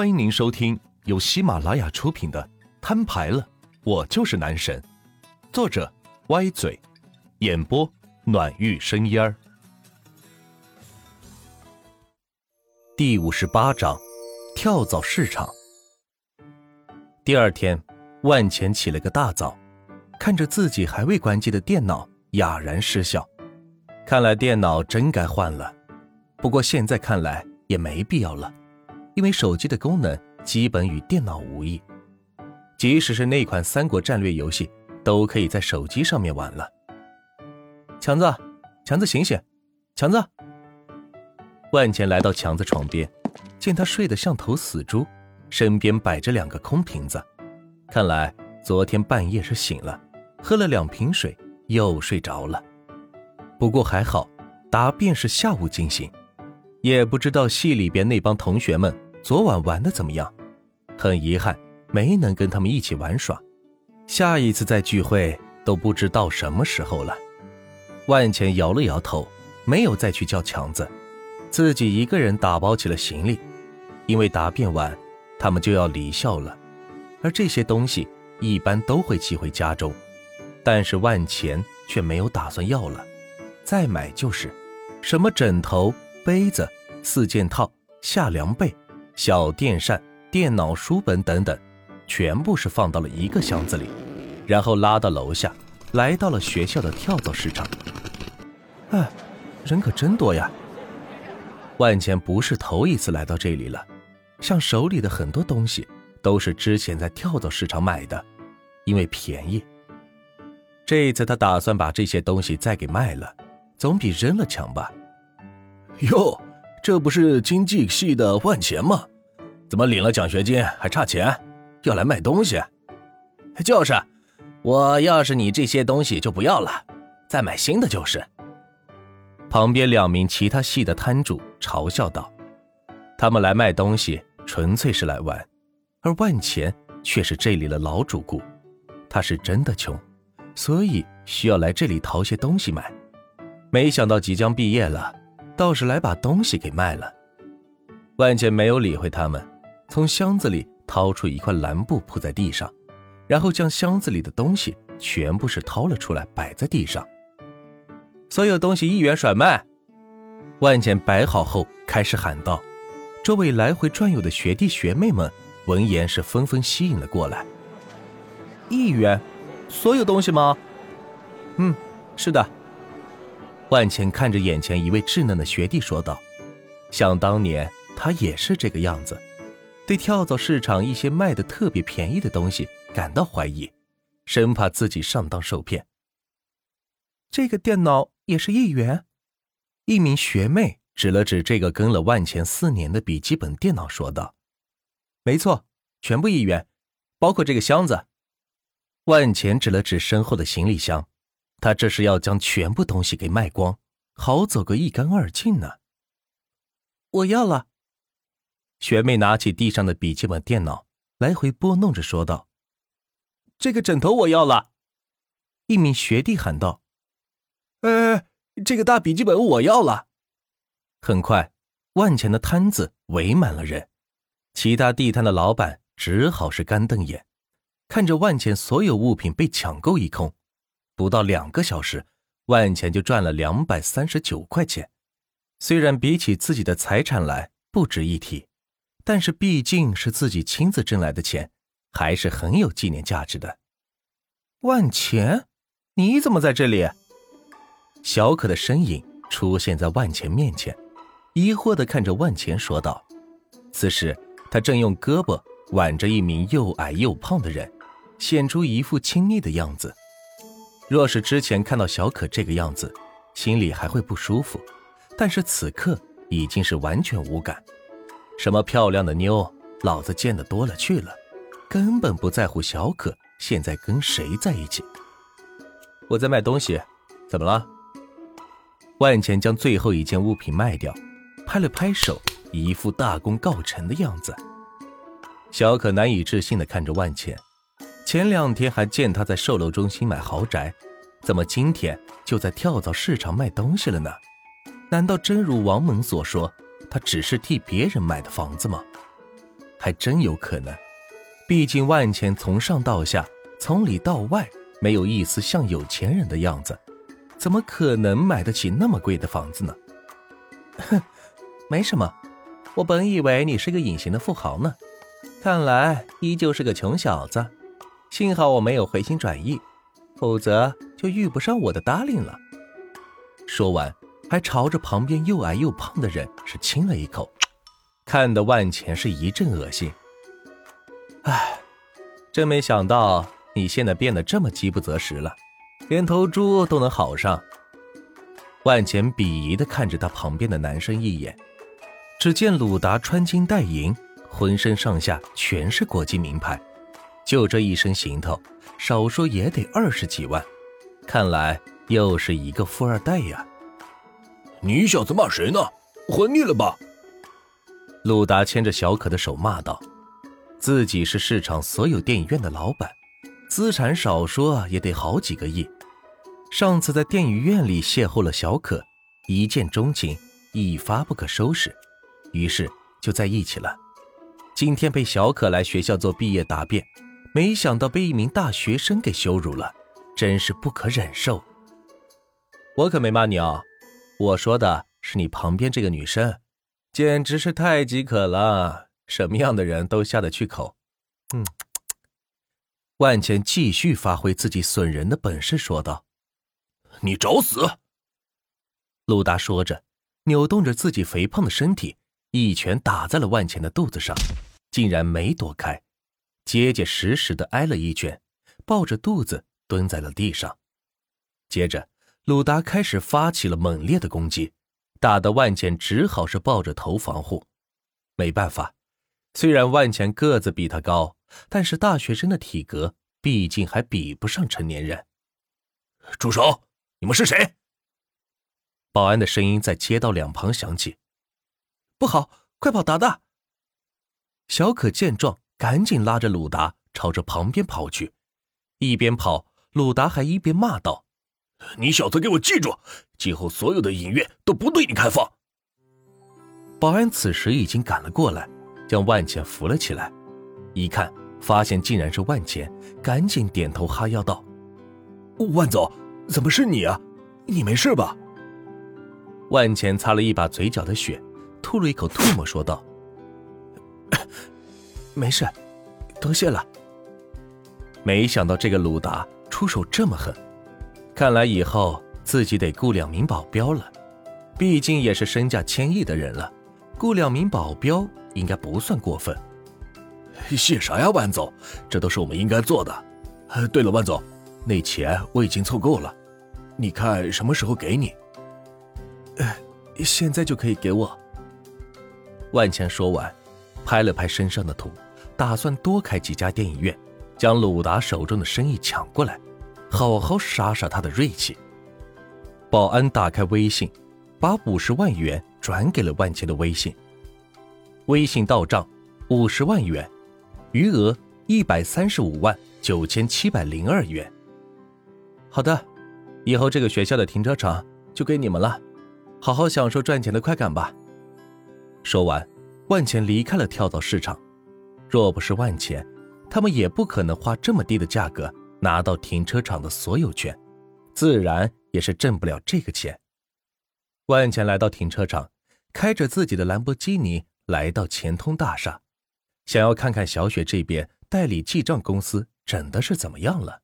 欢迎您收听由喜马拉雅出品的《摊牌了，我就是男神》，作者歪嘴，演播暖玉生烟儿。第五十八章，跳蚤市场。第二天，万钱起了个大早，看着自己还未关机的电脑，哑然失笑。看来电脑真该换了，不过现在看来也没必要了。因为手机的功能基本与电脑无异，即使是那款三国战略游戏，都可以在手机上面玩了。强子，强子醒醒，强子！万钱来到强子床边，见他睡得像头死猪，身边摆着两个空瓶子，看来昨天半夜是醒了，喝了两瓶水又睡着了。不过还好，答辩是下午进行，也不知道系里边那帮同学们。昨晚玩的怎么样？很遗憾，没能跟他们一起玩耍。下一次再聚会都不知道什么时候了。万钱摇了摇头，没有再去叫强子，自己一个人打包起了行李。因为答辩完，他们就要离校了，而这些东西一般都会寄回家中，但是万钱却没有打算要了，再买就是什么枕头、杯子、四件套、夏凉被。小电扇、电脑、书本等等，全部是放到了一个箱子里，然后拉到楼下，来到了学校的跳蚤市场。哎，人可真多呀！万钱不是头一次来到这里了，像手里的很多东西都是之前在跳蚤市场买的，因为便宜。这一次他打算把这些东西再给卖了，总比扔了强吧？哟，这不是经济系的万钱吗？怎么领了奖学金还差钱，要来卖东西？就是，我要是你这些东西就不要了，再买新的就是。旁边两名其他系的摊主嘲笑道：“他们来卖东西纯粹是来玩，而万钱却是这里的老主顾，他是真的穷，所以需要来这里淘些东西买。没想到即将毕业了，倒是来把东西给卖了。”万钱没有理会他们。从箱子里掏出一块蓝布铺在地上，然后将箱子里的东西全部是掏了出来摆在地上。所有东西一元甩卖。万钱摆好后开始喊道：“周围来回转悠的学弟学妹们闻言是纷纷吸引了过来。一元，所有东西吗？嗯，是的。”万钱看着眼前一位稚嫩的学弟说道：“想当年他也是这个样子。”对跳蚤市场一些卖的特别便宜的东西感到怀疑，生怕自己上当受骗。这个电脑也是一元，一名学妹指了指这个跟了万钱四年的笔记本电脑，说道：“没错，全部一元，包括这个箱子。”万钱指了指身后的行李箱，他这是要将全部东西给卖光，好走个一干二净呢。我要了。学妹拿起地上的笔记本电脑，来回拨弄着说道：“这个枕头我要了。”一名学弟喊道：“呃，这个大笔记本我要了。”很快，万钱的摊子围满了人，其他地摊的老板只好是干瞪眼，看着万钱所有物品被抢购一空。不到两个小时，万钱就赚了两百三十九块钱，虽然比起自己的财产来不值一提。但是毕竟是自己亲自挣来的钱，还是很有纪念价值的。万钱，你怎么在这里？小可的身影出现在万钱面前，疑惑的看着万钱说道。此时他正用胳膊挽着一名又矮又胖的人，显出一副亲昵的样子。若是之前看到小可这个样子，心里还会不舒服，但是此刻已经是完全无感。什么漂亮的妞，老子见得多了去了，根本不在乎小可现在跟谁在一起。我在卖东西，怎么了？万钱将最后一件物品卖掉，拍了拍手，一副大功告成的样子。小可难以置信的看着万钱，前两天还见他在售楼中心买豪宅，怎么今天就在跳蚤市场卖东西了呢？难道真如王猛所说？他只是替别人买的房子吗？还真有可能。毕竟万钱从上到下，从里到外，没有一丝像有钱人的样子，怎么可能买得起那么贵的房子呢？哼，没什么，我本以为你是个隐形的富豪呢，看来依旧是个穷小子。幸好我没有回心转意，否则就遇不上我的 darling 了。说完，还朝着旁边又矮又胖的人是亲了一口，看得万钱是一阵恶心。唉，真没想到你现在变得这么饥不择食了，连头猪都能好上。万钱鄙夷的看着他旁边的男生一眼，只见鲁达穿金戴银，浑身上下全是国际名牌。就这一身行头，少说也得二十几万，看来又是一个富二代呀！你小子骂谁呢？混腻了吧？鲁达牵着小可的手骂道：“自己是市场所有电影院的老板，资产少说也得好几个亿。上次在电影院里邂逅了小可，一见钟情，一发不可收拾，于是就在一起了。今天被小可来学校做毕业答辩。”没想到被一名大学生给羞辱了，真是不可忍受。我可没骂你啊，我说的是你旁边这个女生，简直是太饥渴了，什么样的人都下得去口。嗯，万茜继续发挥自己损人的本事，说道：“你找死！”陆达说着，扭动着自己肥胖的身体，一拳打在了万茜的肚子上，竟然没躲开。结结实实的挨了一拳，抱着肚子蹲在了地上。接着，鲁达开始发起了猛烈的攻击，打得万钱只好是抱着头防护。没办法，虽然万钱个子比他高，但是大学生的体格毕竟还比不上成年人。住手！你们是谁？保安的声音在街道两旁响起。不好，快跑，达达！小可见状。赶紧拉着鲁达朝着旁边跑去，一边跑，鲁达还一边骂道：“你小子给我记住，今后所有的影院都不对你开放。”保安此时已经赶了过来，将万钱扶了起来，一看发现竟然是万钱，赶紧点头哈腰道：“万总，怎么是你啊？你没事吧？”万钱擦了一把嘴角的血，吐了一口唾沫，说道。没事，多谢了。没想到这个鲁达出手这么狠，看来以后自己得雇两名保镖了。毕竟也是身价千亿的人了，雇两名保镖应该不算过分。谢啥呀，万总，这都是我们应该做的。对了，万总，那钱我已经凑够了，你看什么时候给你？呃，现在就可以给我。万钱说完，拍了拍身上的土。打算多开几家电影院，将鲁达手中的生意抢过来，好好杀杀他的锐气。保安打开微信，把五十万元转给了万钱的微信。微信到账五十万元，余额一百三十五万九千七百零二元。好的，以后这个学校的停车场就给你们了，好好享受赚钱的快感吧。说完，万钱离开了跳蚤市场。若不是万钱，他们也不可能花这么低的价格拿到停车场的所有权，自然也是挣不了这个钱。万钱来到停车场，开着自己的兰博基尼来到钱通大厦，想要看看小雪这边代理记账公司整的是怎么样了。